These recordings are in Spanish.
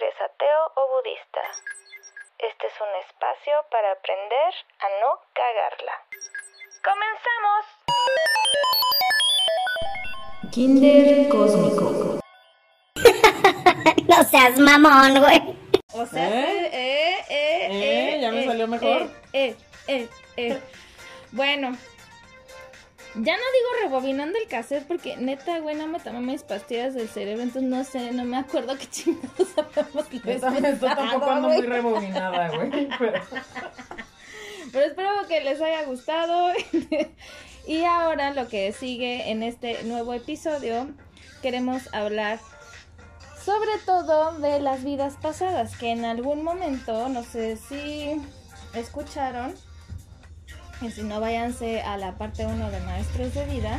eres ateo o budista. Este es un espacio para aprender a no cagarla. ¡Comenzamos! Kinder Cósmico. no seas mamón, güey. O sea, ¿Eh? eh, eh, ¿Eh? ¿Ya me salió mejor? Eh, eh, eh, eh. Bueno, ya no digo rebobinando el cassette porque neta, güey, no me tomé mis pastillas del cerebro, entonces no sé, no me acuerdo qué chingados habíamos Yo tampoco ando muy rebobinada, güey. Pero... Pero espero que les haya gustado. y ahora lo que sigue en este nuevo episodio, queremos hablar sobre todo de las vidas pasadas, que en algún momento, no sé si escucharon, y si no váyanse a la parte 1 de Maestros de Vida,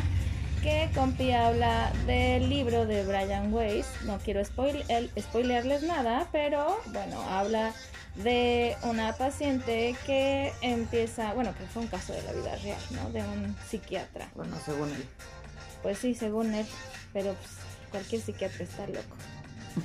que Compi habla del libro de Brian Weiss, no quiero spoil el- spoilearles nada, pero bueno, habla de una paciente que empieza, bueno, que fue un caso de la vida real, ¿no? De un psiquiatra. Bueno, según él. Pues sí, según él, pero pues cualquier psiquiatra está loco.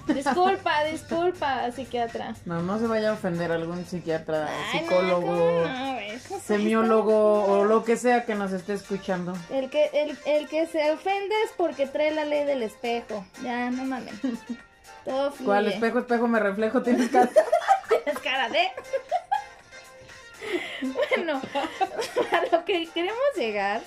Disculpa, disculpa, psiquiatra. No, no se vaya a ofender algún psiquiatra, Ay, psicólogo, ¿cómo no, güey? ¿Cómo semiólogo o lo que sea que nos esté escuchando. El que, el, el que se ofende es porque trae la ley del espejo. Ya, no mames. Todo fluye. ¿Cuál espejo, espejo me reflejo? Tienes cara. Es cara de... bueno, a lo que queremos llegar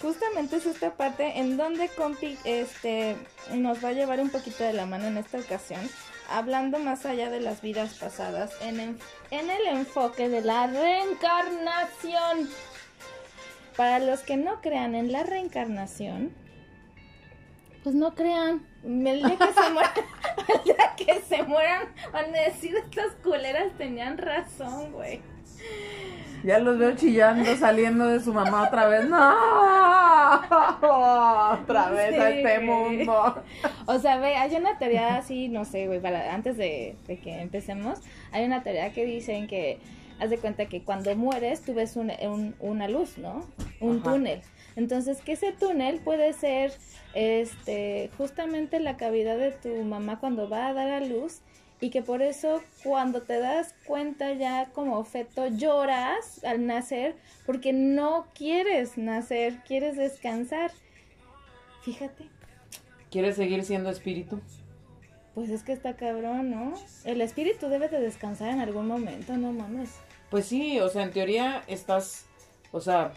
justamente es esta parte en donde Compi este, nos va a llevar un poquito de la mano en esta ocasión, hablando más allá de las vidas pasadas, en, en- el enfoque de la reencarnación. Para los que no crean en la reencarnación, pues no crean. El día que se mueran, el día que se mueran, decir estas culeras tenían razón, güey. Ya los veo chillando, saliendo de su mamá otra vez. ¡No! Otra vez a este güey. mundo. O sea, ve, hay una teoría así, no sé, güey, para, antes de, de que empecemos, hay una teoría que dicen que, haz de cuenta que cuando mueres tú ves un- un- una luz, ¿no? Un Ajá. túnel. Entonces, que ese túnel puede ser, este, justamente la cavidad de tu mamá cuando va a dar a luz y que por eso cuando te das cuenta ya como feto lloras al nacer porque no quieres nacer, quieres descansar. Fíjate. ¿Quieres seguir siendo espíritu? Pues es que está cabrón, ¿no? El espíritu debe de descansar en algún momento, no mames. Pues sí, o sea, en teoría estás, o sea,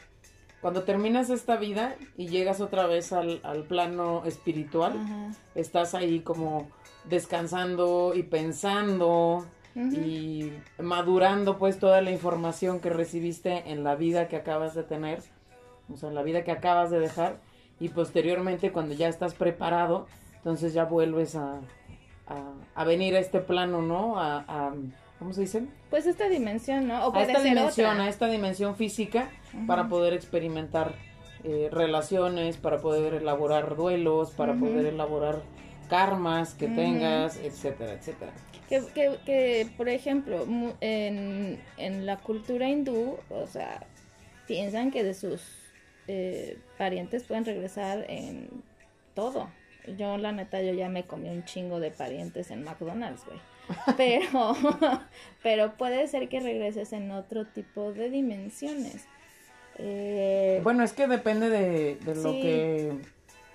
cuando terminas esta vida y llegas otra vez al, al plano espiritual, Ajá. estás ahí como descansando y pensando y madurando pues toda la información que recibiste en la vida que acabas de tener, o sea, en la vida que acabas de dejar y posteriormente cuando ya estás preparado, entonces ya vuelves a, a, a venir a este plano, ¿no? A, a- ¿cómo se dice? Pues esta dimensión, ¿no? O a esta ser dimensión, otra. a esta dimensión física para poder experimentar eh, relaciones, para poder elaborar duelos, para poder elaborar karmas que tengas, etcétera, etcétera. Que, que, que, por ejemplo, en, en la cultura hindú, o sea, piensan que de sus eh, parientes pueden regresar en todo. Yo, la neta, yo ya me comí un chingo de parientes en McDonald's, güey. Pero, pero puede ser que regreses en otro tipo de dimensiones. Eh, Bueno, es que depende de, de lo Sí. que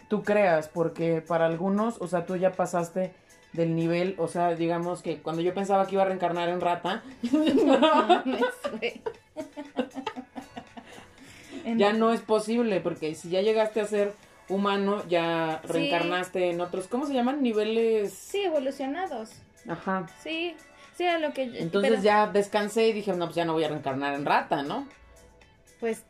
tú creas, porque para algunos, o sea, tú ya pasaste del nivel, o sea, digamos que cuando yo pensaba que iba a reencarnar en rata, no ya no es posible, porque si ya llegaste a ser humano, ya Sí. reencarnaste en otros, ¿cómo se llaman? Niveles... Sí, evolucionados. Ajá. Sí, sí, a lo que... Entonces pero, ya descansé y dije, no, pues ya no voy a reencarnar en rata, ¿no? Pues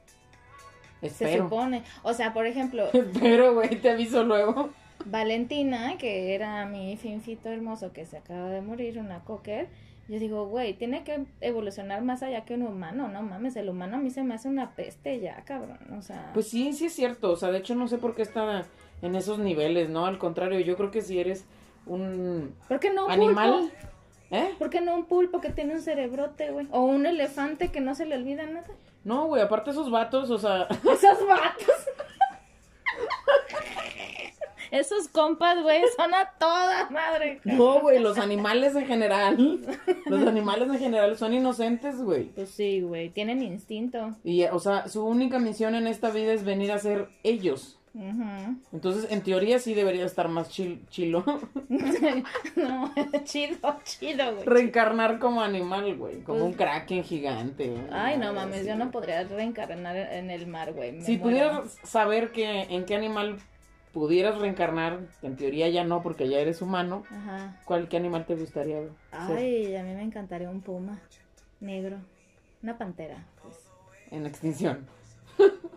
se supone. O sea, por ejemplo, Espero, güey, te aviso luego. Valentina, que era mi finfito hermoso que se acaba de morir, una cocker, yo digo, güey, tiene que evolucionar más allá que un humano, no mames, el humano a mí se me hace una peste ya, cabrón, o sea... Pues sí, sí es cierto. O sea, de hecho no sé por qué está en esos niveles, ¿no? Al contrario, yo creo que si eres un ¿Por qué no un animal... pulpo? ¿Eh? ¿Por qué no un pulpo que tiene un cerebrote, güey? O un elefante que no se le olvida nada. No, güey, aparte esos vatos, o sea... Esos vatos. Esos compas, güey, son a toda madre. No, güey, los animales en general, los animales en general son inocentes, güey. Pues sí, güey, tienen instinto. Y, o sea, su única misión en esta vida es venir a ser ellos. Entonces, en teoría sí debería estar más chil- chilo. no, chido, chido, güey. Reencarnar como animal, güey. Como Pues- un kraken gigante. güey. Ay, no mames, yo no podría reencarnar en el mar, güey. me Si muero. pudieras saber que en qué animal pudieras reencarnar, en teoría ya no, porque ya eres humano, Ajá. ¿cuál qué animal te gustaría ser? Ay, a mí me encantaría un puma negro. Una pantera, pues. en extinción?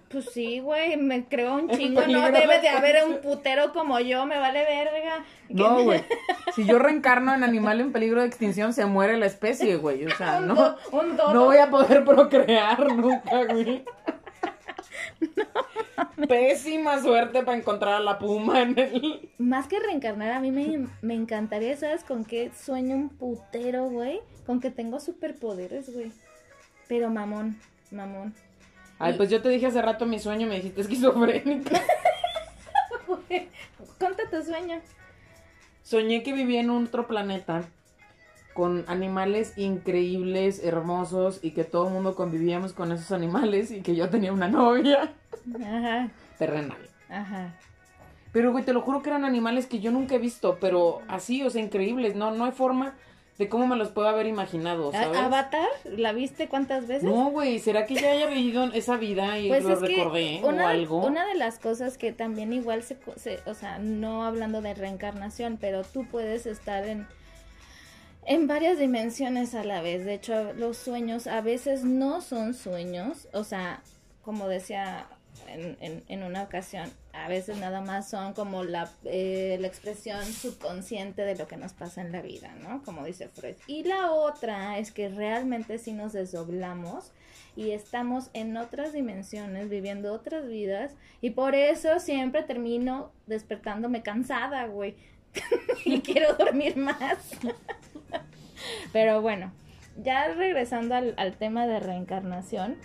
Pues sí, güey, me creo un chingo, no debe de haber un putero como yo, me vale verga. No, güey. Si yo reencarno en animal en peligro de extinción, se muere la especie, güey. O sea, Un no, do- un dodo. no voy a poder procrear nunca, güey. Pésima suerte para encontrar a la puma en el... Más que reencarnar, a mí me, me encantaría, ¿sabes con qué sueño un putero, güey? Con que tengo superpoderes, güey. Pero mamón, mamón. Ay, pues yo te dije hace rato mi sueño, me dijiste esquizofrénica. Conta tu sueño. Soñé que vivía en otro planeta con animales increíbles, hermosos y que todo el mundo convivíamos con esos animales y que yo tenía una novia Ajá, terrenal. ajá. Pero, güey, te lo juro que eran animales que yo nunca he visto, pero así, o sea, increíbles. No, no hay forma de cómo me los puedo haber imaginado, ¿sabes? ¿A- ¿Avatar? ¿La viste cuántas veces? No, güey, ¿será que ya haya vivido esa vida y Pues lo recordé una, o algo? una de las cosas que también igual se, se- o sea, no hablando de reencarnación, pero tú puedes estar en en varias dimensiones a la vez. De hecho, los sueños a veces no son sueños, o sea, como decía en, en, en una ocasión, a veces nada más son como la, eh, la expresión subconsciente de lo que nos pasa en la vida, ¿no? Como dice Freud. Y la otra es que realmente sí nos desdoblamos y estamos en otras dimensiones, viviendo otras vidas, y por eso siempre termino despertándome cansada, güey. y quiero dormir más. Pero bueno, ya regresando al, al tema de reencarnación,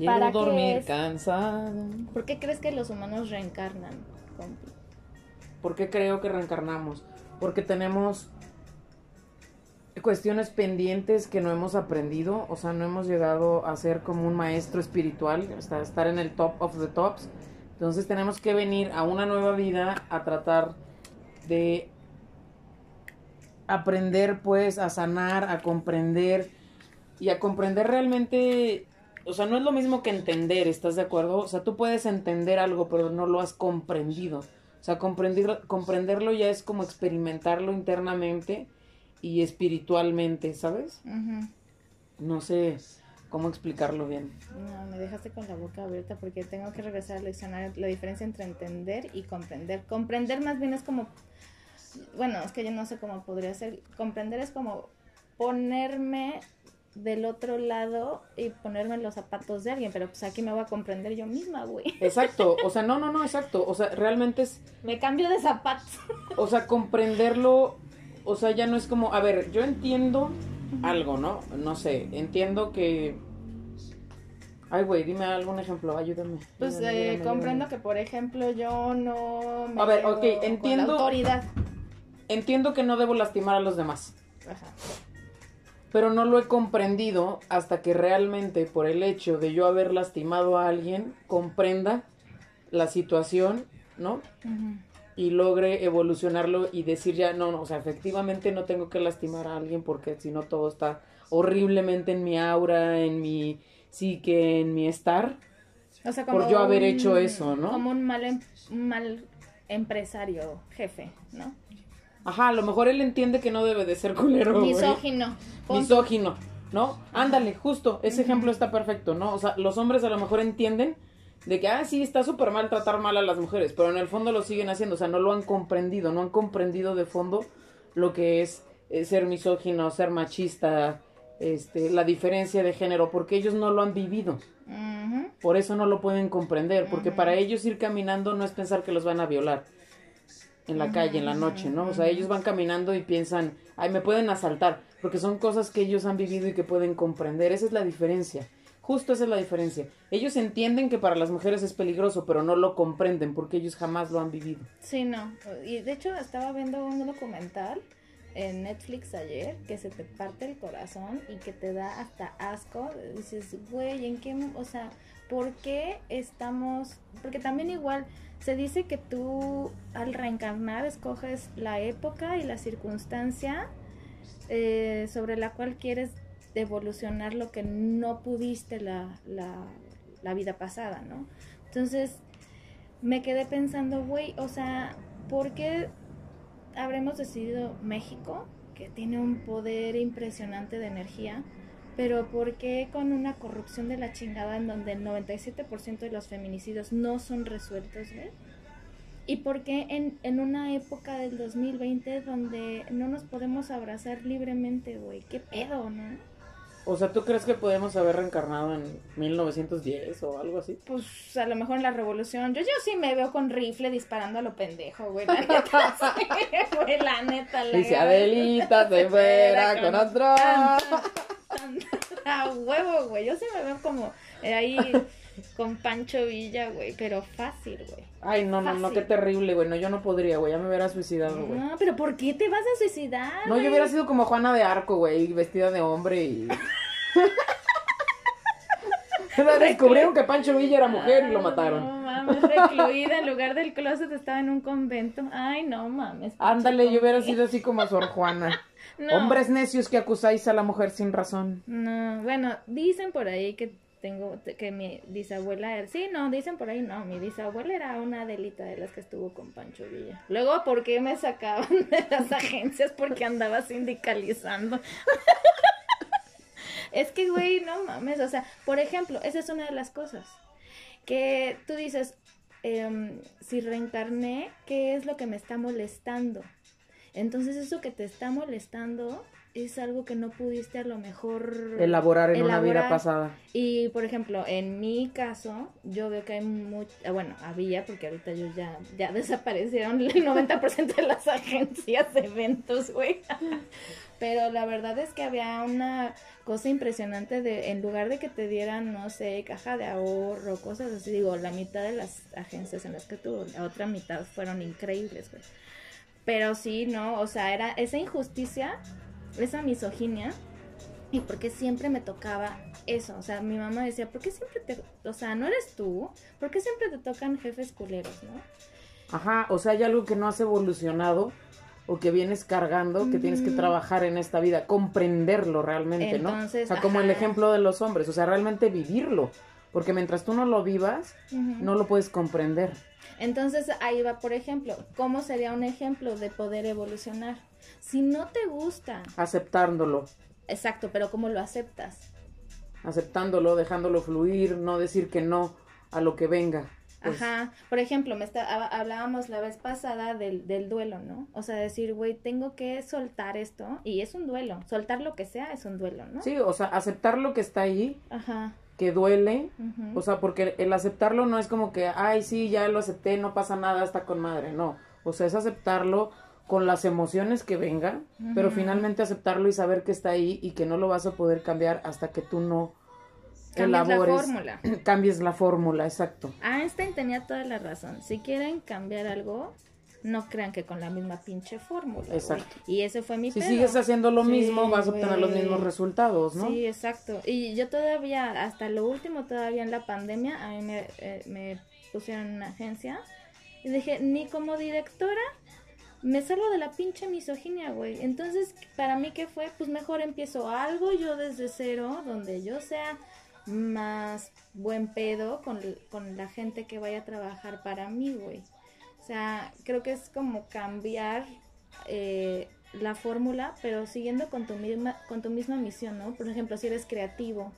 Quiero ¿para dormir es? cansado. ¿por qué crees que los humanos reencarnan? compi? ¿Por qué creo que reencarnamos? Porque tenemos cuestiones pendientes que no hemos aprendido, o sea, no hemos llegado a ser como un maestro espiritual, hasta estar en el top of the tops. Entonces tenemos que venir a una nueva vida a tratar de aprender pues a sanar, a comprender y a comprender realmente, o sea, no es lo mismo que entender, ¿estás de acuerdo? O sea, tú puedes entender algo, pero no lo has comprendido. O sea, comprender, comprenderlo ya es como experimentarlo internamente y espiritualmente, ¿sabes? No sé cómo explicarlo bien. No, me dejaste con la boca abierta porque tengo que regresar al diccionario. La diferencia entre entender y comprender. Comprender más bien es como, bueno, es que yo no sé cómo podría ser. Comprender es como ponerme del otro lado y ponerme en los zapatos de alguien, pero pues aquí me voy a comprender yo misma, güey. Exacto, o sea, no, no, no, exacto. O sea, realmente es, Me cambio de zapatos. o sea, comprenderlo, o sea, ya no es como, a ver, yo entiendo algo, ¿no? No sé, entiendo que... Ay, güey, dime algún ejemplo, ayúdame. Pues ayúdame, eh, ayúdame, comprendo ayúdame. que, por ejemplo, yo no me A ver, ok, con la entiendo- autoridad. Entiendo que no debo lastimar a los demás. Ajá. Pero no lo he comprendido hasta que realmente por el hecho de yo haber lastimado a alguien comprenda la situación, ¿no? Y logre evolucionarlo y decir ya, no, no, o sea, efectivamente no tengo que lastimar a alguien porque si no todo está horriblemente en mi aura, en mi psique, en mi estar. O sea, Por yo haber hecho eso, ¿no? Como un mal, em- un mal empresario, jefe, ¿no? Ajá, a lo mejor él entiende que no debe de ser culero. Misógino. misógino, ¿no? Ándale, justo, ese ejemplo está perfecto, ¿no? O sea, los hombres a lo mejor entienden de que, ah, sí, está súper mal tratar mal a las mujeres, pero en el fondo lo siguen haciendo, o sea, no lo han comprendido, no han comprendido de fondo lo que es eh, ser misógino, ser machista, este, la diferencia de género, porque ellos no lo han vivido, por eso no lo pueden comprender, porque para ellos ir caminando no es pensar que los van a violar en la calle, en la noche, ¿no? O sea, ellos van caminando y piensan, ay, me pueden asaltar, porque son cosas que ellos han vivido y que pueden comprender. Esa es la diferencia. Justo esa es la diferencia. Ellos entienden que para las mujeres es peligroso, pero no lo comprenden porque ellos jamás lo han vivido. Sí, no. Y de hecho estaba viendo un documental en Netflix ayer que se te parte el corazón y que te da hasta asco. Dices, güey, ¿en qué? O sea, ¿por qué estamos...? Porque también igual se dice que tú al reencarnar escoges la época y la circunstancia eh, sobre la cual quieres evolucionar lo que no pudiste la, la, la vida pasada, ¿no? Entonces me quedé pensando, güey, o sea, ¿por qué habremos decidido México, que tiene un poder impresionante de energía, pero ¿por qué con una corrupción de la chingada en donde el 97% de los feminicidios no son resueltos, güey? ¿Y por qué en, en una época del 2020 donde no nos podemos abrazar libremente, güey? ¿Qué pedo, no? O sea, ¿tú crees que podemos haber reencarnado en 1910 o algo así? Pues a lo mejor en la revolución. Yo, yo sí me veo con rifle disparando a lo pendejo, güey. La neta, sí, güey, la neta. La Dice Adelita se fuera con otro. A huevo, güey. Yo sí me veo como eh, ahí con Pancho Villa, güey. Pero fácil, güey. Ay, no, no, no, qué terrible, güey. No, yo no podría, güey. Ya me hubiera suicidado, güey. No, pero ¿por qué te vas a suicidar? No, güey? yo hubiera sido como Juana de Arco, güey, vestida de hombre y... Descubrieron que Pancho Villa era mujer y lo mataron. No mames, recluida en lugar del closet estaba en un convento. Ay, no mames. Ándale, yo hubiera sido así como Sor Juana. No. Hombres necios que acusáis a la mujer sin razón. No, bueno, dicen por ahí que tengo, que mi bisabuela era, sí, no, dicen por ahí no, mi bisabuela era una delita de las que estuvo con Pancho Villa. Luego, ¿por qué me sacaban de las agencias? Porque andaba sindicalizando. es que, güey, no mames, o sea, por ejemplo, esa es una de las cosas. Que tú dices, em, si reencarné, ¿qué es lo que me está molestando? Entonces eso que te está molestando es algo que no pudiste a lo mejor Elaborar en una vida pasada. Y por ejemplo, en mi caso, yo veo que hay mucho, bueno, había, porque ahorita yo ya, ya desaparecieron el 90% de las agencias de eventos, güey. Pero la verdad es que había una cosa impresionante de, en lugar de que te dieran, no sé, caja de ahorro, cosas así, digo, la mitad de las agencias en las que tuvo, la otra mitad fueron increíbles, güey. Pero sí, no, o sea, era esa injusticia, esa misoginia, y porque siempre me tocaba eso, o sea, mi mamá decía, ¿por qué siempre te, o sea, no eres tú? ¿Por qué siempre te tocan jefes culeros, no? Ajá, o sea, hay algo que no has evolucionado o que vienes cargando, que tienes que trabajar en esta vida, comprenderlo realmente, ¿no? O sea, como el ejemplo de los hombres, o sea, realmente vivirlo, porque mientras tú no lo vivas, no lo puedes comprender. Entonces ahí va, por ejemplo, ¿cómo sería un ejemplo de poder evolucionar? Si no te gusta, Aceptándolo, exacto, pero ¿cómo lo aceptas? aceptándolo, dejándolo fluir, no decir que no a lo que venga. Pues, Ajá, por ejemplo, me está, hab- hablábamos la vez pasada del, del duelo, ¿no? O sea, decir, güey, tengo que soltar esto, y es un duelo, soltar lo que sea es un duelo, ¿no? Sí, o sea, aceptar lo que está ahí, Ajá. Que duele, o sea, porque el aceptarlo no es como que, ay, sí, ya lo acepté, no pasa nada, está con madre, no. O sea, es aceptarlo con las emociones que vengan, pero finalmente aceptarlo y saber que está ahí y que no lo vas a poder cambiar hasta que tú no Cambias la elabores, fórmula. cambies la fórmula, exacto. Einstein tenía toda la razón. Si quieren cambiar algo, no crean que con la misma pinche fórmula. Exacto. Y ese fue mi Si pedo. sigues haciendo lo Sí, mismo, vas a obtener los mismos resultados, ¿no? Sí, exacto. Y yo todavía, hasta lo último, todavía en la pandemia, a mí me, eh, me pusieron en una agencia. Y dije, ni como directora me salgo de la pinche misoginia, güey. Entonces, para mí, ¿qué fue? Pues mejor empiezo algo yo desde cero, donde yo sea más buen pedo con, con la gente que vaya a trabajar para mí, güey. O sea, creo que es como cambiar eh, la fórmula, pero siguiendo con tu misma, con tu misma misión, ¿no? Por ejemplo, si eres creativo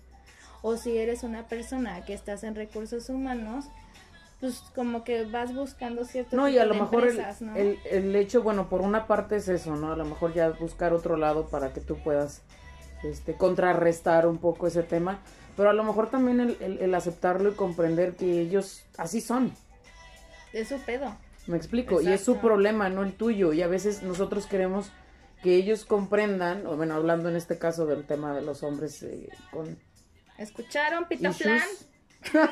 o si eres una persona que estás en recursos humanos, pues como que vas buscando cierto No, y a lo mejor el, ¿no? el, el hecho, bueno, por una parte es eso, ¿no? A lo mejor ya buscar otro lado para que tú puedas este, contrarrestar un poco ese tema, pero a lo mejor también el, el- el aceptarlo y comprender que ellos así son, Es su pedo. Me explico, y es su problema, no el tuyo, y a veces nosotros queremos que ellos comprendan, o bueno, hablando en este caso del tema de los hombres eh, con ¿Escucharon. Pitoflan?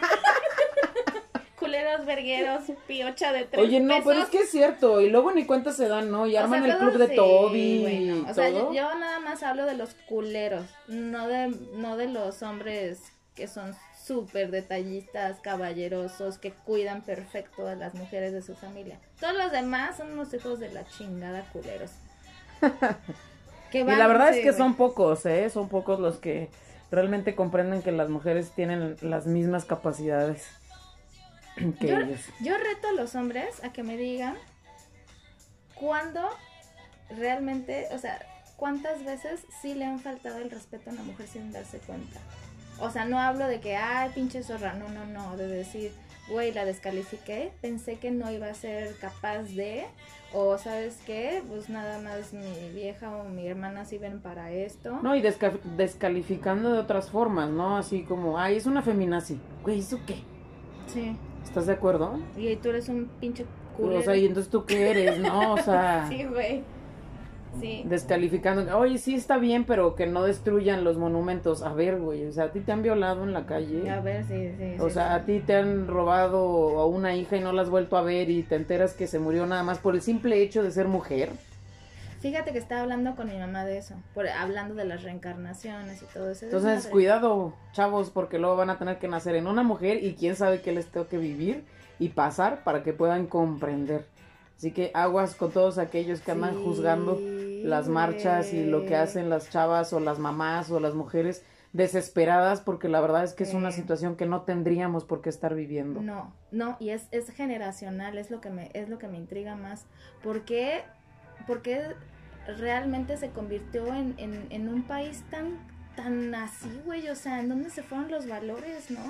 Culeros, vergueros, piocha de tres Oye, no, pesos. pero es que es cierto. Y luego ni cuenta se dan, ¿no? Y O arman sea, el club de sí, Toby y. O sea, yo, yo nada más hablo de los culeros, no de, no de los hombres que son súper detallistas, caballerosos, que cuidan perfecto a las mujeres de su familia. Todos los demás son unos hijos de la chingada culeros. Que Y la verdad sí, es que güey. son pocos, ¿eh? Son pocos los que realmente comprenden que las mujeres tienen las mismas capacidades que Yo, ellos. yo reto a los hombres a que me digan cuándo realmente, o sea, cuántas veces sí le han faltado el respeto a una mujer sin darse cuenta. O sea, no hablo de que, ay, pinche zorra, no, no, no, de decir, güey, la descalifiqué, pensé que no iba a ser capaz de, o sabes qué, pues nada más mi vieja o mi hermana sirven para esto. No, y desca- descalificando de otras formas, ¿no? Así como, ay, es una feminazi. Güey, ¿eso qué? Sí. ¿Estás de acuerdo? Y tú eres un pinche O culero. sea, y entonces tú qué eres, ¿no? O sea, Sí, güey. Sí. descalificando. Oye, sí está bien, pero que no destruyan los monumentos. A ver, güey, o sea, a ti te han violado en la calle. A ver, sí, sí. O sí, sea, sí. a ti te han robado a una hija y no la has vuelto a ver y te enteras que se murió nada más por el simple hecho de ser mujer. Fíjate que estaba hablando con mi mamá de eso, por, hablando de las reencarnaciones y todo eso. Entonces, cuidado, chavos, porque luego van a tener que nacer en una mujer y quién sabe qué les tengo que vivir y pasar para que puedan comprender. Así que aguas con todos aquellos que andan Sí, juzgando las marchas y lo que hacen las chavas o las mamás o las mujeres desesperadas porque la verdad es que es una situación que no tendríamos por qué estar viviendo. No, no, y es, es generacional, es lo que me, es lo que me intriga más. ¿Por qué, por qué realmente se convirtió en, en, en un país tan, tan así, güey? O sea, ¿en dónde se fueron los valores, no?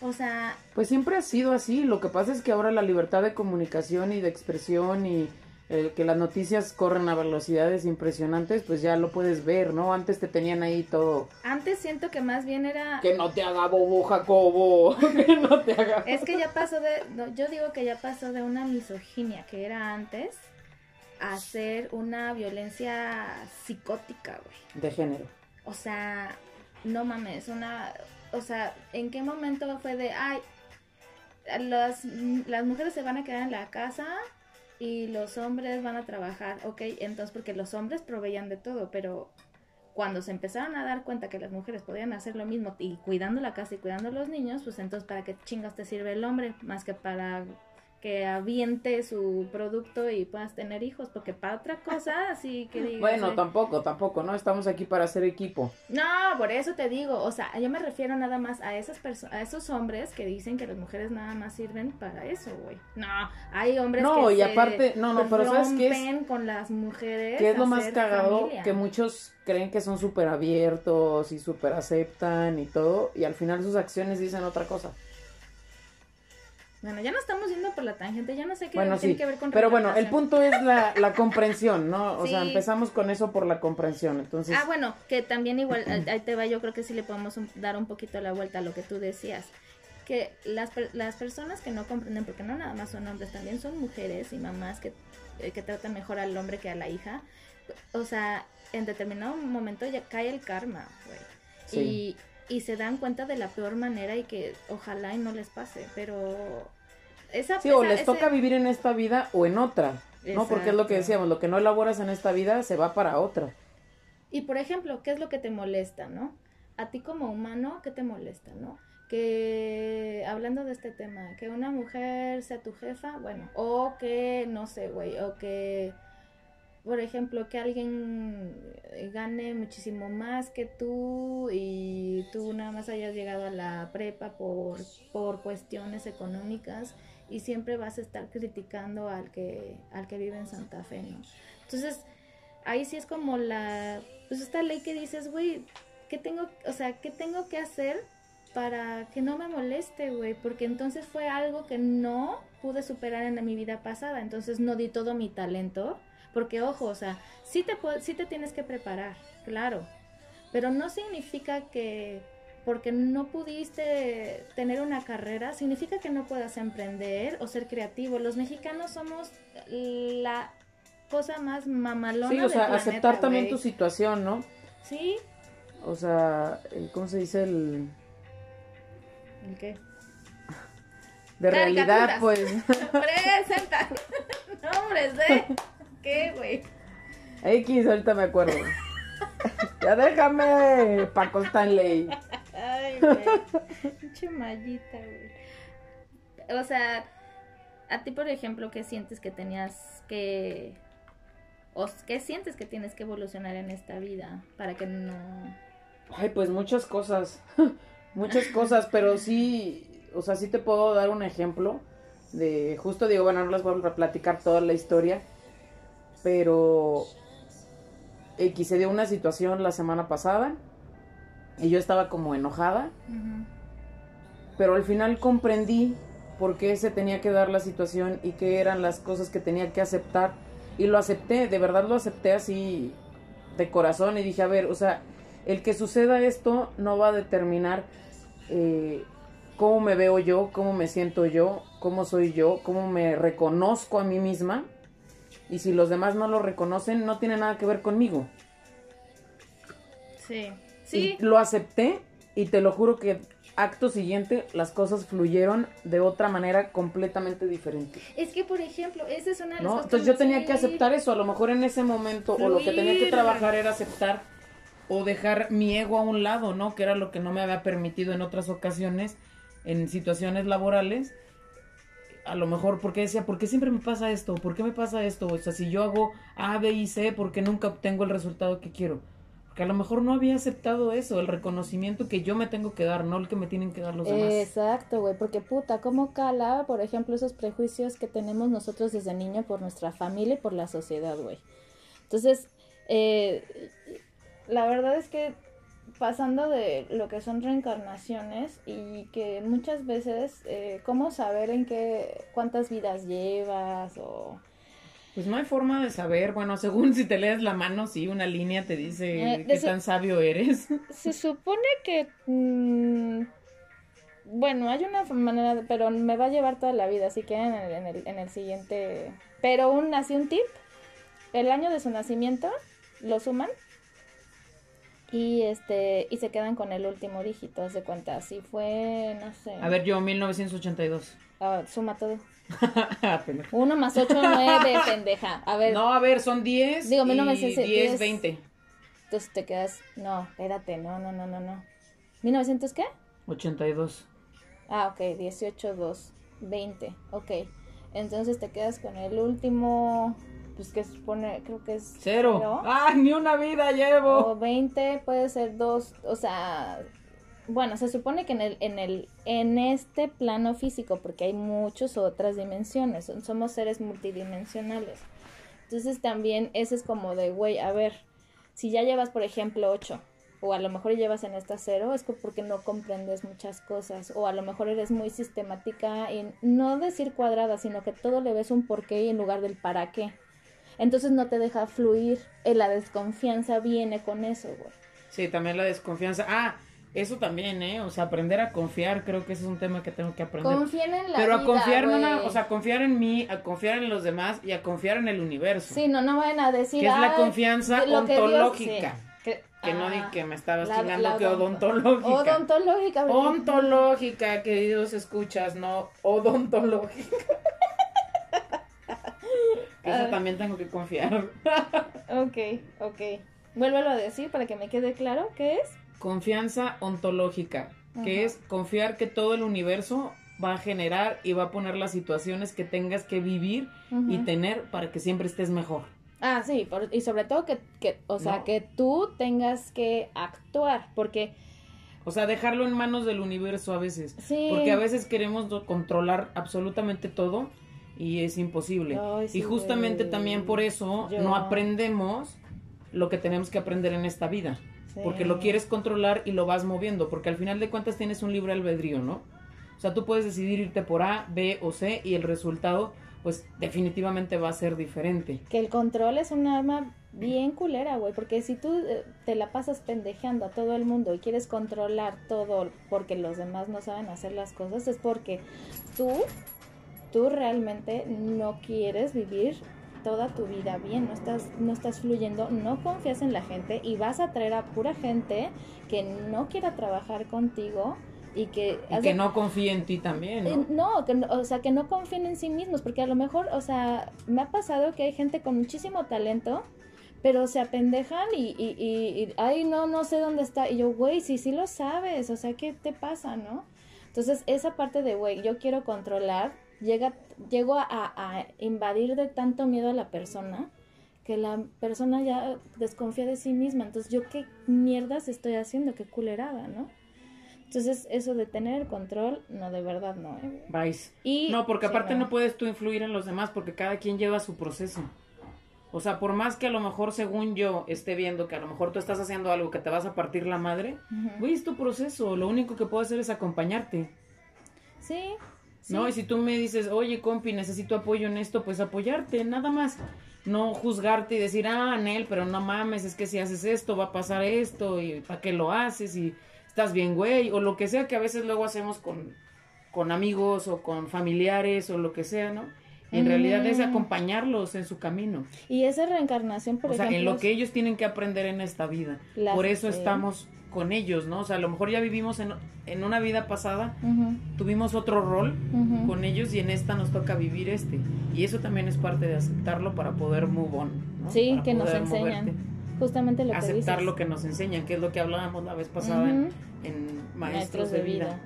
O sea, Pues siempre ha sido así. Lo que pasa es que ahora la libertad de comunicación y de expresión y el que las noticias corren a velocidades impresionantes, pues ya lo puedes ver, ¿no? Antes te tenían ahí todo. antes siento que más bien era... Que no te haga bobo, Jacobo. que no te haga. Es que ya pasó de, yo digo que ya pasó de una misoginia que era antes a ser una violencia psicótica, güey. De género. O sea, no mames, una, o sea, ¿en qué momento fue de, ay, las, las mujeres se van a quedar en la casa y los hombres van a trabajar, ok, entonces porque los hombres proveían de todo, pero cuando se empezaron a dar cuenta que las mujeres podían hacer lo mismo y cuidando la casa y cuidando a los niños, pues entonces para qué chingas te sirve el hombre, más que para que aviente su producto y puedas tener hijos, porque para otra cosa, así que digas, Bueno, "Ay, tampoco, tampoco, ¿no? Estamos aquí para hacer equipo. no, por eso te digo, o sea, yo me refiero nada más a esas personas, a esos hombres que dicen que las mujeres nada más sirven para eso, güey. No, hay hombres No, que y se aparte- no, no, pero ¿sabes qué es? rompen con las mujeres. Que es lo más cagado, familia. que muchos creen que son súper abiertos y súper aceptan y todo, y al final sus acciones dicen otra cosa. Bueno, ya no estamos yendo por la tangente, ya no sé qué Bueno, tiene sí, que ver con pero bueno, el punto es la, la comprensión, ¿no? O sea, empezamos con eso por la comprensión, entonces... Ah, bueno, que también igual, ahí te va, yo creo que sí le podemos dar un poquito la vuelta a lo que tú decías. Que las, las personas que no comprenden, porque no nada más son hombres, también son mujeres y mamás que, eh, que tratan mejor al hombre que a la hija. O sea, en determinado momento ya cae el karma, güey. Sí. Y, y se dan cuenta de la peor manera y que ojalá y no les pase, pero... Esa, Sí, o les ese- toca vivir en esta vida o en otra, ¿no? Porque es lo que decíamos, lo que no elaboras en esta vida se va para otra. Y por ejemplo, ¿qué es lo que te molesta, no? A ti como humano, ¿qué te molesta, no? Que, hablando de este tema, que una mujer sea tu jefa, bueno, o que, no sé, güey, o que, por ejemplo, que alguien gane muchísimo más que tú y tú nada más hayas llegado a la prepa por, por cuestiones económicas y siempre vas a estar criticando al que, al que vive en Santa Fe, ¿no? Entonces, ahí sí es como la, pues esta ley que dices, güey, ¿qué tengo, o sea, qué tengo que hacer para que no me moleste, güey? Porque entonces fue algo que no pude superar en mi vida pasada, entonces no di todo mi talento, porque ojo, o sea, sí te, sí te tienes que preparar, claro, pero no significa que porque no pudiste tener una carrera, significa que no puedas emprender o ser creativo. Los mexicanos somos la cosa más mamalona Sí, o del sea, planeta, aceptar también tu situación, ¿no? Sí, O sea, ¿cómo se dice? El, ¿El qué? De realidad, pues. Presenta. Nombres de. ¿Qué, güey? X, ahorita me acuerdo. ya déjame, Paco Stanley. Ay, güey. Pinche mallita, güey. O sea, a ti, por ejemplo, ¿qué sientes que tenías que. o qué sientes que tienes que evolucionar en esta vida para que no. Ay, pues muchas cosas. muchas cosas, pero sí. O sea, sí te puedo dar un ejemplo de. Justo digo, bueno, no les voy a platicar toda la historia. Pero. X se dio una situación la semana pasada. Y yo estaba como enojada. Pero al final comprendí por qué se tenía que dar la situación y qué eran las cosas que tenía que aceptar. Y lo acepté, de verdad lo acepté así de corazón y dije, a ver, o sea, el que suceda esto no va a determinar eh, cómo me veo yo, cómo me siento yo, cómo soy yo, cómo me reconozco a mí misma. Y si los demás no lo reconocen, no tiene nada que ver conmigo. Sí. Sí. Y lo acepté y te lo juro que acto siguiente las cosas fluyeron de otra manera completamente diferente. Es que, por ejemplo, esa es una de las ¿No? cosas Entonces yo tenía que aceptar eso, a lo mejor en ese momento o lo que tenía que trabajar era aceptar o dejar mi ego a un lado, ¿no? Que era lo que no me había permitido en otras ocasiones en situaciones laborales. A lo mejor porque decía, ¿por qué siempre me pasa esto? ¿Por qué me pasa esto? O sea, si yo hago A, B y C, ¿por qué nunca obtengo el resultado que quiero? Porque a lo mejor no había aceptado eso, el reconocimiento que yo me tengo que dar, no el que me tienen que dar los demás. Exacto, güey, porque puta, ¿cómo cala, por ejemplo, esos prejuicios que tenemos nosotros desde niño por nuestra familia y por la sociedad, güey? Entonces, eh, la verdad es que pasando de lo que son reencarnaciones y que muchas veces, eh, ¿cómo saber en qué, cuántas vidas llevas o... Pues no hay forma de saber, bueno, según si te lees la mano, sí, una línea te dice Eh, qué tan sabio eres. Se supone que... mm, bueno, hay una manera, de- pero me va a llevar toda la vida, así que en el, en el, en el siguiente... Pero un, así un tip, el año de su nacimiento lo suman y este y se quedan con el último dígito, haz de cuenta, si fue, no sé, A ver, yo, 1982. ah, suma todo. Pendejo. Uno más ocho, nueve, pendeja. A ver, no, a ver, son 10 Digo, y 1910. 10, 20. entonces te quedas, no, espérate, no, no, no, no, no. ¿1900 qué? 82. Ah, ok, 18, 2, 20, ok. Entonces te quedas con el último, pues que supone, creo que es Cero. ¡Ah, ni una vida llevo! O 20, puede ser 2, o sea, bueno, se supone que en el, en el, en este plano físico, porque hay muchas otras dimensiones, somos seres multidimensionales. Entonces también ese es como de, güey, a ver, si ya llevas, por ejemplo, 8, o a lo mejor llevas en esta cero, es que porque no comprendes muchas cosas, o a lo mejor eres muy sistemática y no decir cuadrada, sino que todo le ves un porqué en lugar del para qué. Entonces no te deja fluir, eh, la desconfianza viene con eso, güey. Sí, también la desconfianza. Ah, eso también, ¿eh? O sea, aprender a confiar, creo que ese es un tema que tengo que aprender. Confíen en la Pero a vida, confiar, no o sea, confiar en mí, a confiar en los demás y a confiar en el universo. Sí, no, no vayan a decir... Que es la "Ay, confianza de lo que Dios-" ontológica. sí, que, Que no di ah, que me estabas chingando que odonto- odontológica. Odontológica. güey. Ontológica, queridos escuchas, no odontológica. Eso Ay. también tengo que confiar. Ok, ok. Vuélvelo a decir para que me quede claro, ¿qué es? Confianza ontológica, que es confiar que todo el universo va a generar y va a poner las situaciones que tengas que vivir y tener para que siempre estés mejor. Ah, sí, por- y sobre todo que, que, o sea, No. que tú tengas que actuar, porque O sea, dejarlo en manos del universo a veces. sí. Porque a veces queremos controlar absolutamente todo y es imposible. Ay, sí, y justamente güey. también por eso Yo- no aprendemos lo que tenemos que aprender en esta vida. Sí. Porque lo quieres controlar y lo vas moviendo. Porque al final de cuentas tienes un libre albedrío, ¿no? O sea, tú puedes decidir irte por A, B o C y el resultado, pues definitivamente va a ser diferente. Que el control es un arma bien culera, güey, porque si tú eh, te la pasas pendejeando a todo el mundo y quieres controlar todo porque los demás no saben hacer las cosas, es porque tú, tú realmente no quieres vivir toda tu vida bien, no estás, no estás fluyendo, no confías en la gente y vas a traer a pura gente que no quiera trabajar contigo y que... Y que de- no confíe en ti también, eh, ¿no? No, que, no- o sea, que no confíen en sí mismos, porque a lo mejor, o sea, me ha pasado que hay gente con muchísimo talento, pero se apendejan y, y, y, y, ay, no, no sé dónde está. Y yo, güey, sí, sí lo sabes, o sea, ¿qué te pasa, no? Entonces, esa parte de, güey, yo quiero controlar, llega, llego a, a invadir de tanto miedo a la persona que la persona ya desconfía de sí misma. Entonces, ¿yo qué mierdas estoy haciendo? Qué culerada, ¿no? Entonces, eso de tener el control, no, de verdad no. ¿eh? Vais. Y, No, porque sí, aparte no puedes tú influir en los demás porque cada quien lleva su proceso. O sea, por más que a lo mejor según yo esté viendo que a lo mejor tú estás haciendo algo que te vas a partir la madre, güey, es tu proceso. Lo único que puedo hacer es acompañarte. Sí. Sí. ¿No? Y si tú me dices, oye, compi, necesito apoyo en esto, pues apoyarte, nada más. No juzgarte y decir, ah, Anel, pero no mames, es que si haces esto va a pasar esto y para qué lo haces y estás bien, güey, o lo que sea que a veces luego hacemos con, con amigos o con familiares o lo que sea, ¿no? En realidad es Mm. acompañarlos en su camino. Y esa reencarnación, por o sea, ejemplo. en lo que ellos tienen que aprender en esta vida. Por eso estamos con ellos, ¿no? O sea, a lo mejor ya vivimos en, en una vida pasada, tuvimos otro rol con ellos y en esta nos toca vivir este. Y eso también es parte de aceptarlo para poder move on. ¿no? Sí, Para que nos enseñan. moverte. Justamente lo que Aceptar lo que nos enseñan, que es lo que hablábamos la vez pasada en, Maestros, de vida.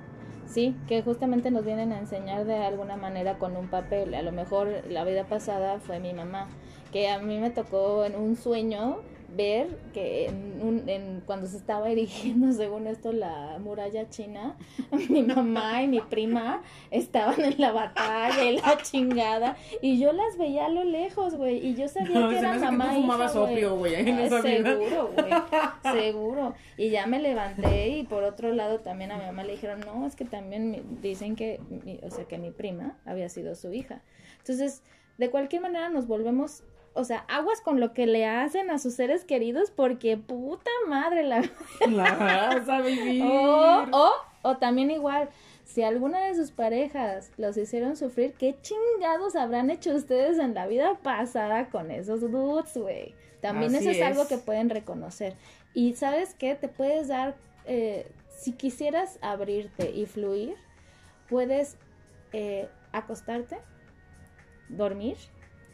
Sí, que justamente nos vienen a enseñar de alguna manera con un papel. A lo mejor la vida pasada fue mi mamá, que a mí me tocó en un sueño ver que en un- en- cuando se estaba erigiendo, según esto, la muralla china, mi mamá y mi prima estaban en la batalla y la chingada, y yo las veía a lo lejos, güey, y yo sabía No, que eran hace que tú mamá y fumabas opio, güey. Seguro, güey, seguro. Y ya me levanté y por otro lado también a mi mamá le dijeron, no, es que también mi- dicen que, mi- o sea, que mi prima había sido su hija. Entonces, de cualquier manera nos volvemos, o sea, aguas con lo que le hacen a sus seres queridos porque puta madre la... La vas a vivir. O, o, o también igual, si alguna de sus parejas los hicieron sufrir, ¿qué chingados habrán hecho ustedes en la vida pasada con esos dudes, güey? También Así eso es, algo que pueden reconocer. Y sabes qué, te puedes dar, eh, si quisieras abrirte y fluir, puedes eh, acostarte, dormir,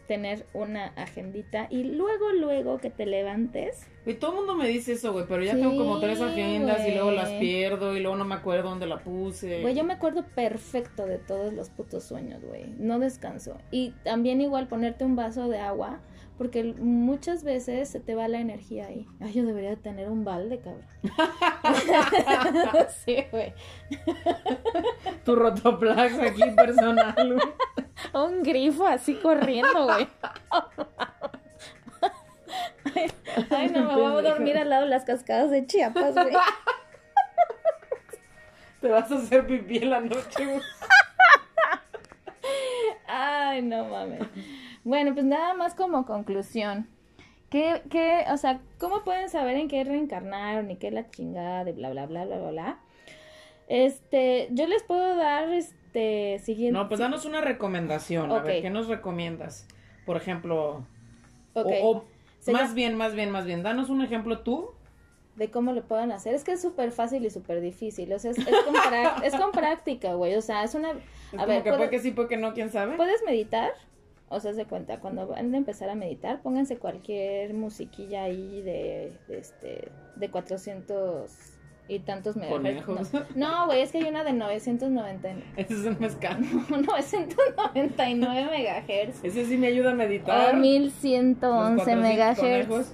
tener una agendita y luego, luego que te levantes, Güey, todo el mundo me dice eso, güey, pero ya Sí, tengo como tres agendas y luego las pierdo y luego no me acuerdo dónde la puse. Güey, yo me acuerdo perfecto de todos los putos sueños, güey. No descanso. Y también igual ponerte un vaso de agua, porque muchas veces se te va la energía ahí. Ay, yo debería de tener un balde, cabrón. sí, güey. Tu rotoplax aquí personal, güey. Un grifo así corriendo, güey. Ay, Ay, no, me voy a dormir al lado de las cascadas de Chiapas, güey. Te vas a hacer pipí en la noche, güey. Ay, no mames. Bueno, pues nada más como conclusión. ¿Qué, qué, o sea, cómo pueden saber en qué reencarnaron y qué la chingada de bla, bla, bla, bla, bla, bla? Este, yo les puedo dar, este, siguiente. No, pues danos una recomendación. A ver, ¿qué nos recomiendas? Por ejemplo, Ok, o, más bien, más bien, más bien, danos un ejemplo tú. de cómo lo puedan hacer. Es que es súper fácil y súper difícil. O sea, es, es con, es con práctica, güey. O sea, es una... Es A como ver, que puede que sí, puede que no, quién sabe. ¿Puedes meditar? O sea, se cuenta, cuando van a empezar a meditar, pónganse cualquier musiquilla ahí de, de este, de 400 y tantos megahertz. No, No, güey, es que hay una de 990, Ese es un mezcal. 999 megahertz. Ese sí me ayuda a meditar. O Los 1111 400 megahertz.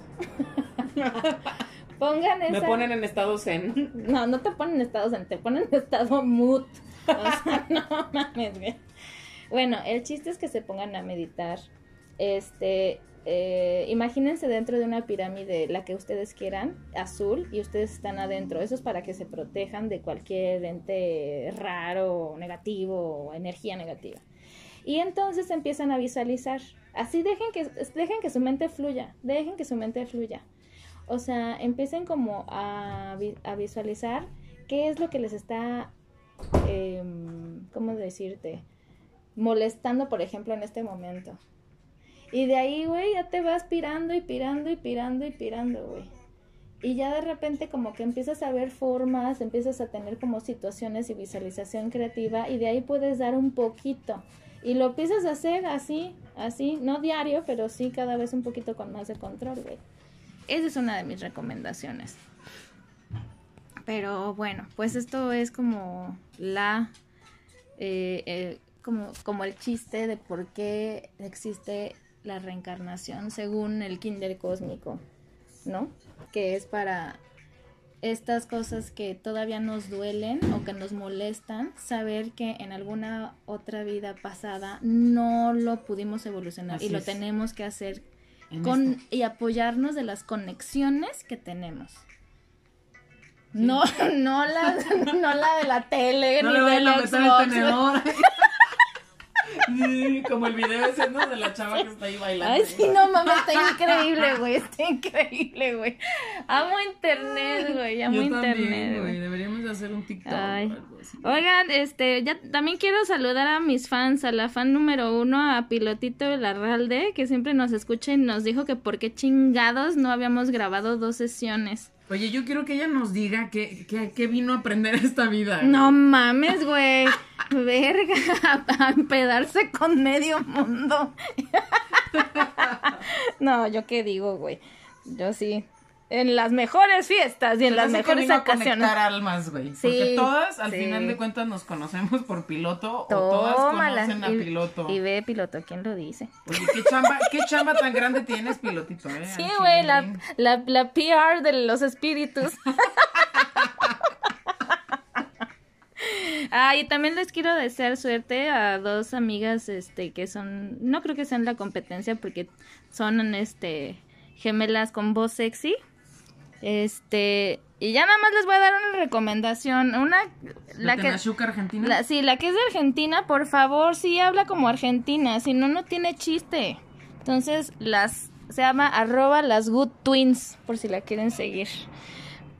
Pongan esa. Me ponen en estado zen. No, no te ponen en estado zen, te ponen en estado mood. O sea, no mames, güey. Bueno, el chiste es que se pongan a meditar. Este, eh, imagínense dentro de una pirámide, la que ustedes quieran, azul, y ustedes están adentro. Eso es para que se protejan de cualquier ente raro, negativo, energía negativa. Y entonces empiezan a visualizar. Así dejen que, dejen que su mente fluya, dejen que su mente fluya. O sea, empiecen como a, a visualizar qué es lo que les está, em, ¿cómo decirte? Molestando, por ejemplo, en este momento. Y de ahí, güey, ya te vas pirando y pirando y pirando y pirando, güey. y ya de repente como que empiezas a ver formas, empiezas a tener como situaciones y visualización creativa y de ahí puedes dar un poquito. Y lo empiezas a hacer así, así, no diario, pero sí cada vez un poquito con más de control, güey. Esa es una de mis recomendaciones. Pero bueno, pues esto es como la... eh, eh, como, como el chiste de por qué existe la reencarnación según el kinder cósmico, ¿no? Que es para estas cosas que todavía nos duelen o que nos molestan, saber que en alguna otra vida pasada no lo pudimos evolucionar Así y lo es. tenemos que hacer con esta. y apoyarnos de las conexiones que tenemos. No, no la, no la de la tele, No ni de la Xbox. Como el video ese, ¿no? De la chava que está ahí bailando. Ay, sí, no mames, está increíble, güey, está increíble, güey. Amo internet, güey, amo Yo internet, también, güey. güey. Deberíamos de hacer un TikTok Ay. o algo así. Oigan, este, ya también quiero saludar a mis fans, a la fan número uno, a Pilotito Larralde, que siempre nos escucha y nos dijo que por qué chingados no habíamos grabado dos sesiones. Oye, yo quiero que ella nos diga qué, qué, qué vino a aprender esta vida. No mames, güey. Verga, a empedarse con medio mundo. no, yo qué digo, güey. Yo sí. En las mejores fiestas y en las mejores ocasiones. conectar almas, güey. Sí, Porque todas, al sí. final de cuentas, nos conocemos por piloto o todas Tómala. conocen a Y- piloto. Y ve piloto, ¿quién lo dice? Oye, ¿qué chamba, qué chamba tan grande tienes, pilotito, eh? Sí, güey, la, la, la PR de los espíritus. Ah, y también les quiero desear suerte a dos amigas, este, que son, no creo que sean la competencia porque son, este, gemelas con voz sexy. Este, y ya nada más les voy a dar una recomendación, una, la ¿De que, Argentina? la, sí, la que es de Argentina, por favor, sí habla como argentina, si no, no tiene chiste. Entonces, las, se llama arroba las good twins, por si la quieren seguir.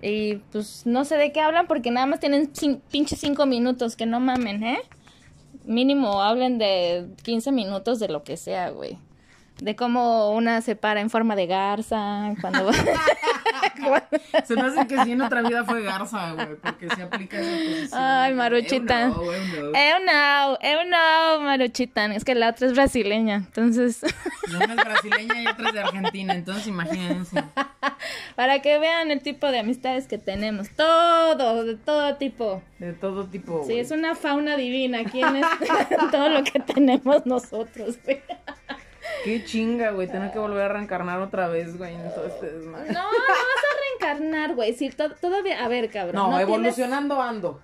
Y pues no sé de qué hablan porque nada más tienen pinches cinco minutos, que no mamen, ¿eh? Mínimo hablen de 15 minutos de lo que sea, güey. De cómo una se para en forma de garza, cuando... Se me hace que sí en otra vida fue Garza, güey, porque se aplica esa posición. Ay, Maruchita. Eu no, eu no. Eu Maruchitan. Es que la otra es brasileña, entonces... Una es brasileña y otra es de Argentina, entonces imagínense. Para que vean el tipo de amistades que tenemos. Todo, de todo tipo. De todo tipo, Sí, es una fauna divina aquí en este, todo lo que tenemos nosotros, güey. Qué chinga, güey, tener que volver a reencarnar otra vez, güey, en todo este desmadre. No, no vas a reencarnar, güey. Sí, to- todavía, a ver, cabrón. No, evolucionando ando.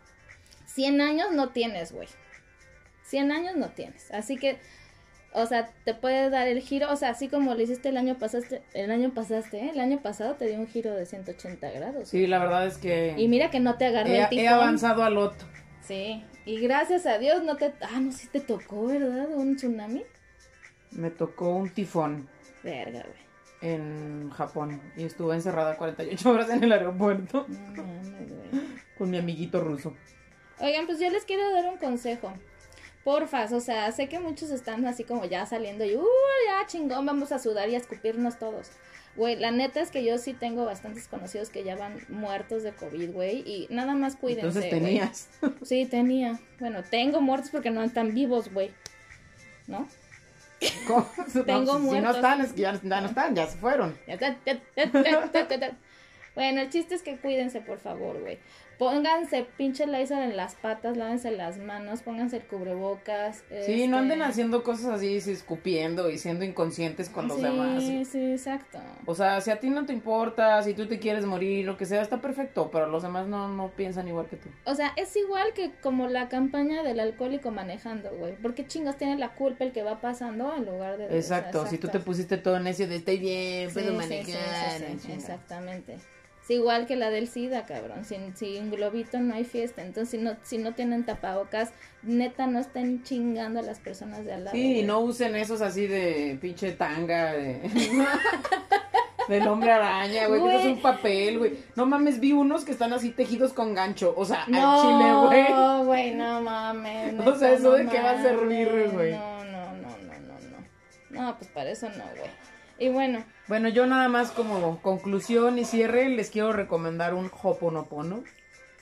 100 años no tienes, güey. 100 años no tienes. Así que, o sea, te puedes dar el giro, o sea, así como lo hiciste el año pasaste, el año pasaste, ¿eh? El año pasado te dio un giro de 180 grados. Sí, la verdad es que Y mira que no te agarró he, el he avanzado al otro. Sí. Y gracias a Dios no te, ah, no sí te tocó, ¿verdad? Un tsunami. Me tocó un tifón Verga, güey. en Japón y estuve encerrada 48 horas en el aeropuerto No mames, güey. con mi amiguito ruso. Oigan, pues yo les quiero dar un consejo. Porfas, o sea, sé que muchos están así como ya saliendo y, uh, ya chingón, vamos a sudar y a escupirnos todos. Güey, la neta es que yo sí tengo bastantes conocidos que ya van muertos de COVID, güey, y nada más cuídense. Entonces güey. tenías. Sí, tenía. Bueno, tengo muertos porque no están vivos, güey. ¿No? ¿Cómo? Tengo No, si- Si muertos. no están, es que ya, ya no están, ya se fueron. Bueno, el chiste es que cuídense, por favor, güey. Pónganse pinche laser en las patas, lávense las manos, pónganse el cubrebocas. Sí, no anden este, haciendo cosas así, sí, escupiendo y siendo inconscientes con los sí, demás. Sí, exacto. O sea, si a ti no te importa, si tú te quieres morir, lo que sea, está perfecto, pero los demás no, no piensan igual que tú. O sea, es igual que como la campaña del alcohólico manejando, güey. Porque chingos tiene la culpa el que va pasando en lugar de... Exacto, si tú te pusiste todo necio de estoy bien, Sí, puedo sí, manejar. sí, sí, sí, la chingada". exactamente. Igual que la del SIDA, cabrón. Sin, sin globito no hay fiesta. Entonces, si no, si no tienen tapabocas, neta, no estén chingando a las personas de al lado. Sí, y güey. no usen esos así de pinche tanga, de... del hombre araña, güey, que eso es Güey. un papel, güey. No mames, vi unos que están así tejidos con gancho, o sea, al chile, No, güey. güey, no mames. O sea, ¿eso no de qué va a servir, güey? No, no, no, no, no, no. No, pues para eso no, güey. Y bueno, Bueno, yo nada más como conclusión y cierre les quiero recomendar un Hoponopono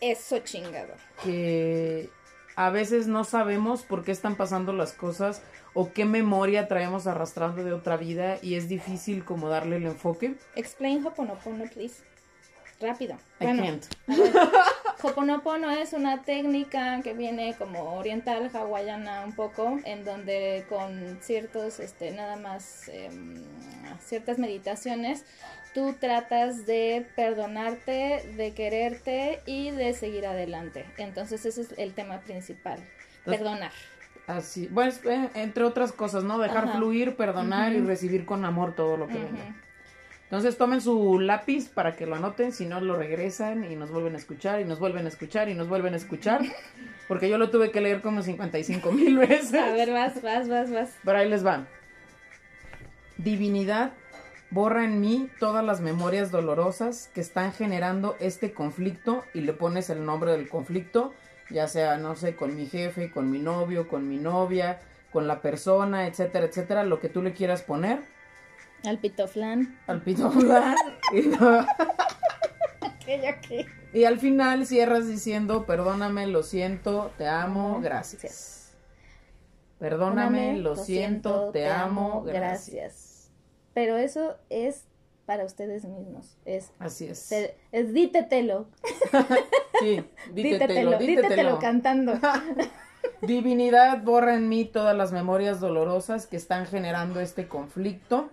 eso chingado. que a veces no sabemos por qué están pasando las cosas o qué memoria traemos arrastrando de otra vida y es difícil como darle el enfoque. Explain Hoponopono, please. Rápido. I Bueno, can't. Hoponopono es una técnica que viene como oriental, hawaiana un poco, en donde con ciertos, este, nada más, em, ciertas meditaciones, tú tratas de perdonarte, de quererte y de seguir adelante. Entonces ese es el tema principal, Entonces, perdonar. Así, bueno, es, eh, entre otras cosas, ¿no? Dejar Ajá. fluir, perdonar y recibir con amor todo lo que Ujú. venga. Entonces tomen su lápiz para que lo anoten, si no lo regresan y nos vuelven a escuchar y nos vuelven a escuchar y nos vuelven a escuchar, porque yo lo tuve que leer como 55 mil veces. A ver, vas, vas, vas, vas. Pero ahí les va. Divinidad, borra en mí todas las memorias dolorosas que están generando este conflicto y le pones el nombre del conflicto, ya sea, no sé, con mi jefe, con mi novio, con mi novia, con la persona, etcétera, etcétera, lo que tú le quieras poner Al pitoflán. al pito flan, y, que... y al final cierras diciendo, perdóname, lo siento, te amo, gracias. Perdóname, lo siento, te amo, gracias. Pero eso es para ustedes mismos. Es, Así es. es dítetelo. Sí, dítetelo, dítetelo dítetelo. cantando. Divinidad, borra en mí todas las memorias dolorosas que están generando este conflicto.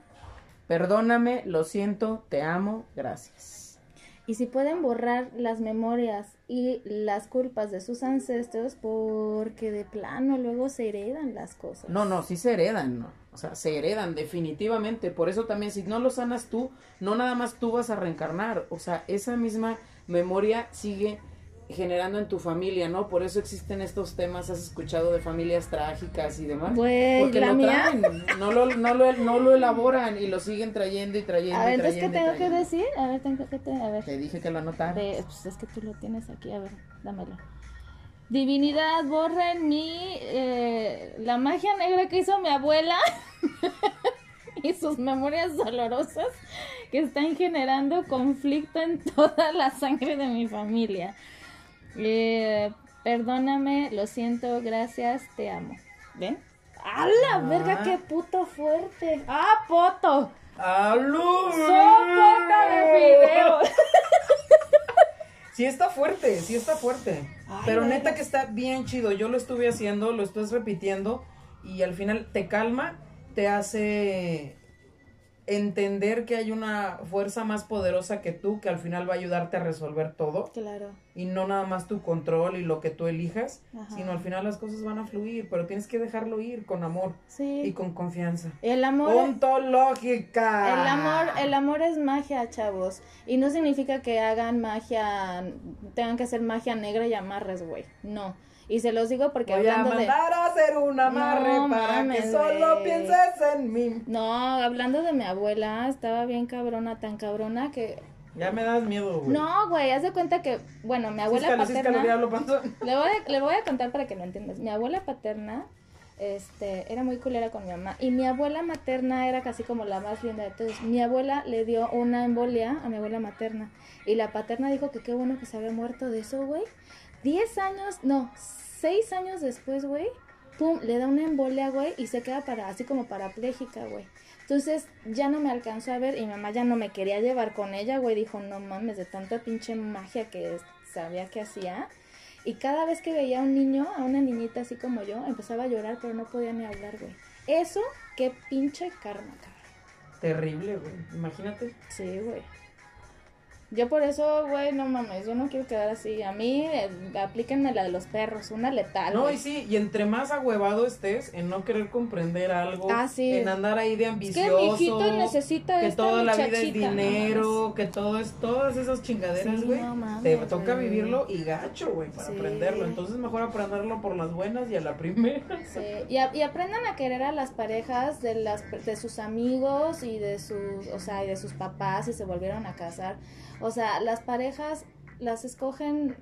Perdóname, lo siento, te amo, gracias. Y si pueden borrar las memorias y las culpas de sus ancestros, porque de plano luego se heredan las cosas. No, no, sí se heredan, ¿no? O sea, se heredan definitivamente. Por eso también, si no lo sanas tú, no nada más tú vas a reencarnar. O sea, esa misma memoria sigue generando en tu familia, ¿no? Por eso existen estos temas, has escuchado de familias trágicas y demás. Güey, Porque la lo mía. traen, no lo, no, lo, no lo elaboran y lo siguen trayendo y trayendo A ver, y entonces, ¿qué tengo que decir? A ver, tengo que... te- A ver. Te dije que lo anotaras. Pues es que tú lo tienes aquí, a ver, dámelo. Divinidad, borra en mí eh, la magia negra que hizo mi abuela y sus memorias dolorosas que están generando conflicto en toda la sangre de mi familia. Eh, perdóname, lo siento, gracias, te amo. ¿Ven? ¡A la verga, qué puto fuerte! ¡Ah, poto! ¡Aló! ¡Sopa de video! Sí está fuerte, sí está fuerte. Ay, Pero neta que está bien chido. Yo lo estuve haciendo, lo estás repitiendo y al final te calma, te hace entender que hay una fuerza más poderosa que tú que al final va a ayudarte a resolver todo Claro. y no nada más tu control y lo que tú elijas, Ajá. sino al final las cosas van a fluir, pero tienes que dejarlo ir con amor Sí. y con confianza. El amor, Ontológica. el amor, el amor es magia, chavos. Y no significa que hagan magia, tengan que hacer magia negra y amarres, güey. No. Y se los digo porque Voy a hablando de. mandar a hacer un amarre No para mames, que solo pienses en mí. No, hablando de mi abuela, estaba bien cabrona, tan cabrona que. Ya me das miedo, güey. No, güey, haz de cuenta que, bueno, mi abuela paterna. Le voy, a, le voy a contar para que lo entiendas. Mi abuela paterna este, era muy culera con mi mamá. Y mi abuela materna era casi como la más linda de todos. Mi abuela le dio una embolia a mi abuela materna. Y la paterna dijo que qué bueno que se había muerto de eso, güey. Diez años, no, seis años después, güey. Pum, le da una embolia, güey, y se queda para, así como parapléjica, güey. Entonces ya no me alcanzó a ver y mi mamá ya no me quería llevar con ella, güey. Dijo, no mames, de tanta pinche magia que sabía que hacía. Y cada vez que veía a un niño, a una niñita así como yo, empezaba a llorar, pero no podía ni hablar, güey. Eso, qué pinche karma, cabrón. Terrible, güey. Imagínate. Sí, güey. Yo por eso, güey, no mames, yo no quiero quedar así. A mí, eh, aplíquenme la de los perros, una letal. No, güey. y sí, y entre más ahuevado estés en no querer comprender algo, Ah, sí. en andar ahí de Es que ambicioso, mi necesita que esta toda la vida es no dinero, que todo es todas esas chingaderas, Sí, güey. no mames, te toca vivirlo y gacho, güey, para Sí. aprenderlo. Entonces mejor aprenderlo por las buenas y a la primera. Sí, y, a- y aprendan a querer a las parejas de las de sus amigos y de sus, o sea, y de sus papás si se volvieron a casar. O sea, las parejas las escogen,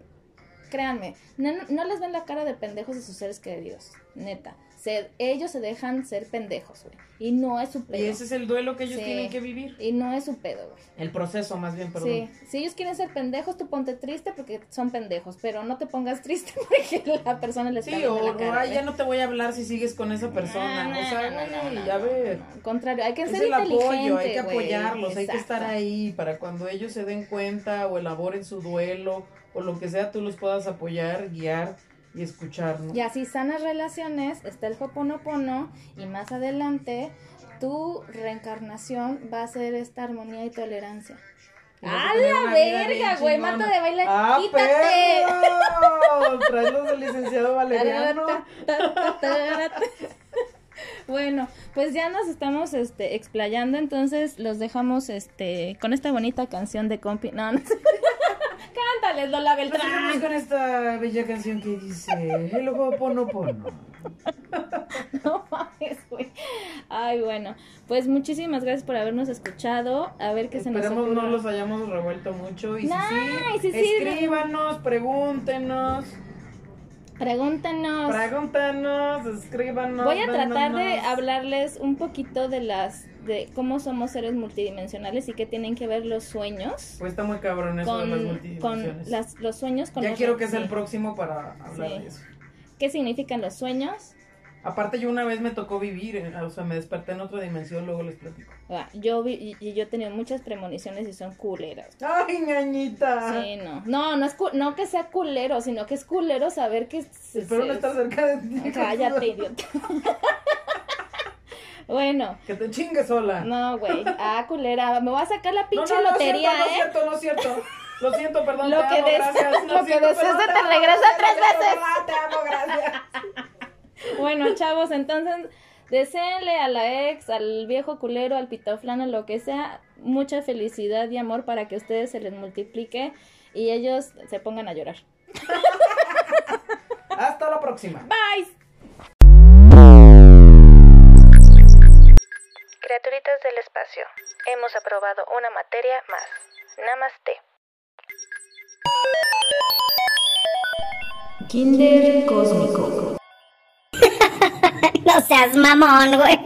créanme, no, no les ven la cara de pendejos de sus seres queridos, neta. Se, ellos se dejan ser pendejos, güey. Y no es su pedo. Y ese es el duelo que ellos Sí. tienen que vivir. Y no es su pedo, güey. El proceso, más bien, perdón. Sí, si ellos quieren ser pendejos, tú ponte triste porque son pendejos, pero no te pongas triste porque la persona les está Sí, o, la cara, güey. ya no te voy a hablar si sigues con esa persona. No, no, o sea, no, no, güey, no, a no, ver. no, Al contrario, hay que Es ser el apoyo, inteligente, hay que güey. apoyarlos, hay que estar ahí para cuando ellos se den cuenta o elaboren su duelo o lo que sea, tú los puedas apoyar, guiar y escuchar, ¿no? Y así sanas relaciones, está el Hoponopono y más adelante tu reencarnación va a ser esta armonía y tolerancia. A ¡A tener la verga, güey! ¡Mata de baile! ¡Ah, ¡Quítate! los del licenciado Valeriano. Bueno, pues ya nos estamos este explayando, entonces los dejamos este con esta bonita canción de compi. No, no sé. Cántales, Lola Nos vamos Beltrán. con esta bella canción que dice El Hoponopono. No mames, güey. Ay, bueno, pues muchísimas gracias por habernos escuchado. A ver qué se nos Esperemos no ocurre. los hayamos revuelto mucho. Y y si sí, sí, escríbanos, pregúntenos, Pregúntanos. pregúntenos, escríbanos. Voy a tratar de hablarles un poquito de las de cómo somos seres multidimensionales y qué tienen que ver los sueños Pues está muy cabrón eso de las con, con multidimensiones. las, los sueños con ya los- quiero que sea sí. el próximo para hablar Sí. de eso. ¿Qué significan los sueños? Aparte yo una vez me tocó vivir, eh, o sea, me desperté en otra dimensión, luego les platico. Ah, Yo vi, y- yo he tenido muchas premoniciones y son culeras. ¡Ay, ñañita! Sí, no. No, no es cu- no que sea culero, sino que es culero saber que se- Espero no estar cerca de ti. Cállate, idiota. bueno, Que te chingue sola. no, güey. Ah, culera, me voy a sacar la No, pinche no, no es lotería, cierto, no es ¿eh? cierto, no es cierto. Lo siento, perdón. Lo te que amo, gracias. lo que siento, desees perdón, se te regresa tres veces. Te amo, gracias. Bueno, chavos, entonces deseenle a la ex, al viejo culero, al pitoflano, lo que sea, mucha felicidad y amor para que ustedes se les multiplique y ellos se pongan a llorar. Hasta la próxima. Bye. Criaturitas del espacio, hemos aprobado una materia más. Namaste. Kinder Cósmico. no seas mamón, güey.